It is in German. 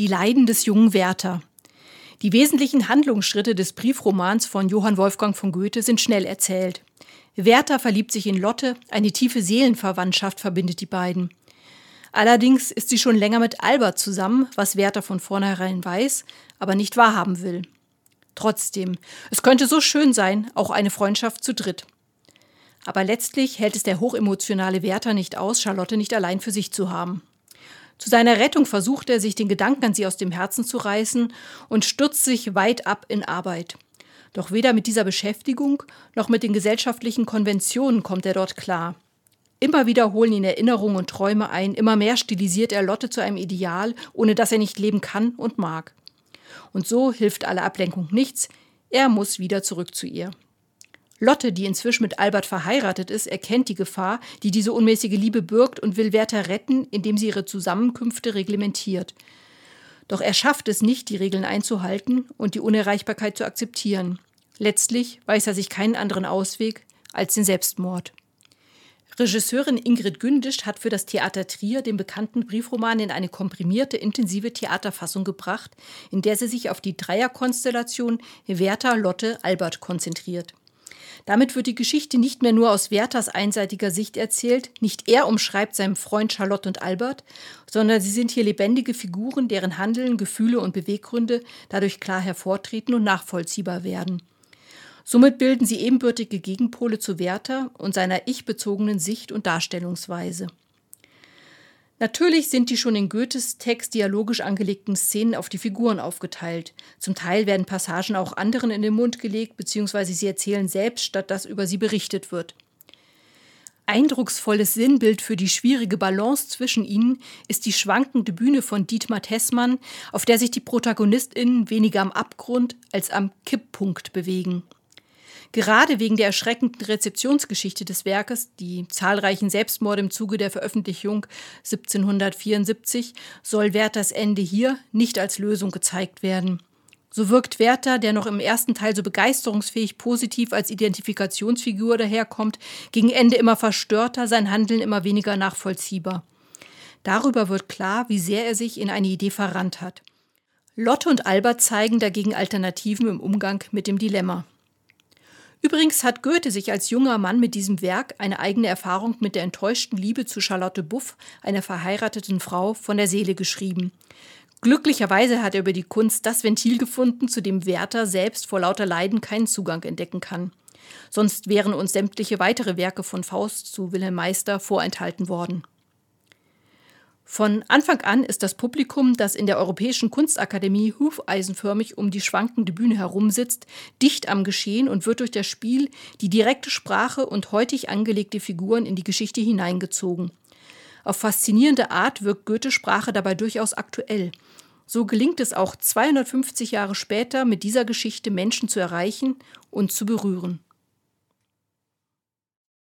Die Leiden des jungen Werther. Die wesentlichen Handlungsschritte des Briefromans von Johann Wolfgang von Goethe sind schnell erzählt. Werther verliebt sich in Lotte, eine tiefe Seelenverwandtschaft verbindet die beiden. Allerdings ist sie schon länger mit Albert zusammen, was Werther von vornherein weiß, aber nicht wahrhaben will. Trotzdem, es könnte so schön sein, auch eine Freundschaft zu dritt. Aber letztlich hält es der hochemotionale Werther nicht aus, Charlotte nicht allein für sich zu haben. Zu seiner Rettung versucht er, sich den Gedanken an sie aus dem Herzen zu reißen und stürzt sich weit ab in Arbeit. Doch weder mit dieser Beschäftigung noch mit den gesellschaftlichen Konventionen kommt er dort klar. Immer wieder holen ihn Erinnerungen und Träume ein, immer mehr stilisiert er Lotte zu einem Ideal, ohne das er nicht leben kann und mag. Und so hilft alle Ablenkung nichts, er muss wieder zurück zu ihr. Lotte, die inzwischen mit Albert verheiratet ist, erkennt die Gefahr, die diese unmäßige Liebe birgt und will Werther retten, indem sie ihre Zusammenkünfte reglementiert. Doch er schafft es nicht, die Regeln einzuhalten und die Unerreichbarkeit zu akzeptieren. Letztlich weiß er sich keinen anderen Ausweg als den Selbstmord. Regisseurin Ingrid Gündischt hat für das Theater Trier den bekannten Briefroman in eine komprimierte, intensive Theaterfassung gebracht, in der sie sich auf die Dreierkonstellation Werther, Lotte, Albert konzentriert. Damit wird die Geschichte nicht mehr nur aus Werthers einseitiger Sicht erzählt, nicht er umschreibt seinem Freund Charlotte und Albert, sondern sie sind hier lebendige Figuren, deren Handeln, Gefühle und Beweggründe dadurch klar hervortreten und nachvollziehbar werden. Somit bilden sie ebenbürtige Gegenpole zu Werther und seiner ich-bezogenen Sicht und Darstellungsweise. Natürlich sind die schon in Goethes Text dialogisch angelegten Szenen auf die Figuren aufgeteilt. Zum Teil werden Passagen auch anderen in den Mund gelegt, beziehungsweise sie erzählen selbst, statt dass über sie berichtet wird. Eindrucksvolles Sinnbild für die schwierige Balance zwischen ihnen ist die schwankende Bühne von Dietmar Tessmann, auf der sich die ProtagonistInnen weniger am Abgrund als am Kipppunkt bewegen. Gerade wegen der erschreckenden Rezeptionsgeschichte des Werkes, die zahlreichen Selbstmorde im Zuge der Veröffentlichung 1774, soll Werthers Ende hier nicht als Lösung gezeigt werden. So wirkt Werther, der noch im ersten Teil so begeisterungsfähig positiv als Identifikationsfigur daherkommt, gegen Ende immer verstörter, sein Handeln immer weniger nachvollziehbar. Darüber wird klar, wie sehr er sich in eine Idee verrannt hat. Lotte und Albert zeigen dagegen Alternativen im Umgang mit dem Dilemma. Übrigens hat Goethe sich als junger Mann mit diesem Werk eine eigene Erfahrung mit der enttäuschten Liebe zu Charlotte Buff, einer verheirateten Frau, von der Seele geschrieben. Glücklicherweise hat er über die Kunst das Ventil gefunden, zu dem Werther selbst vor lauter Leiden keinen Zugang entdecken kann. Sonst wären uns sämtliche weitere Werke von Faust zu Wilhelm Meister vorenthalten worden. Von Anfang an ist das Publikum, das in der Europäischen Kunstakademie hufeisenförmig um die schwankende Bühne herumsitzt, dicht am Geschehen und wird durch das Spiel, die direkte Sprache und heutig angelegte Figuren in die Geschichte hineingezogen. Auf faszinierende Art wirkt Goethes Sprache dabei durchaus aktuell. So gelingt es auch 250 Jahre später, mit dieser Geschichte Menschen zu erreichen und zu berühren.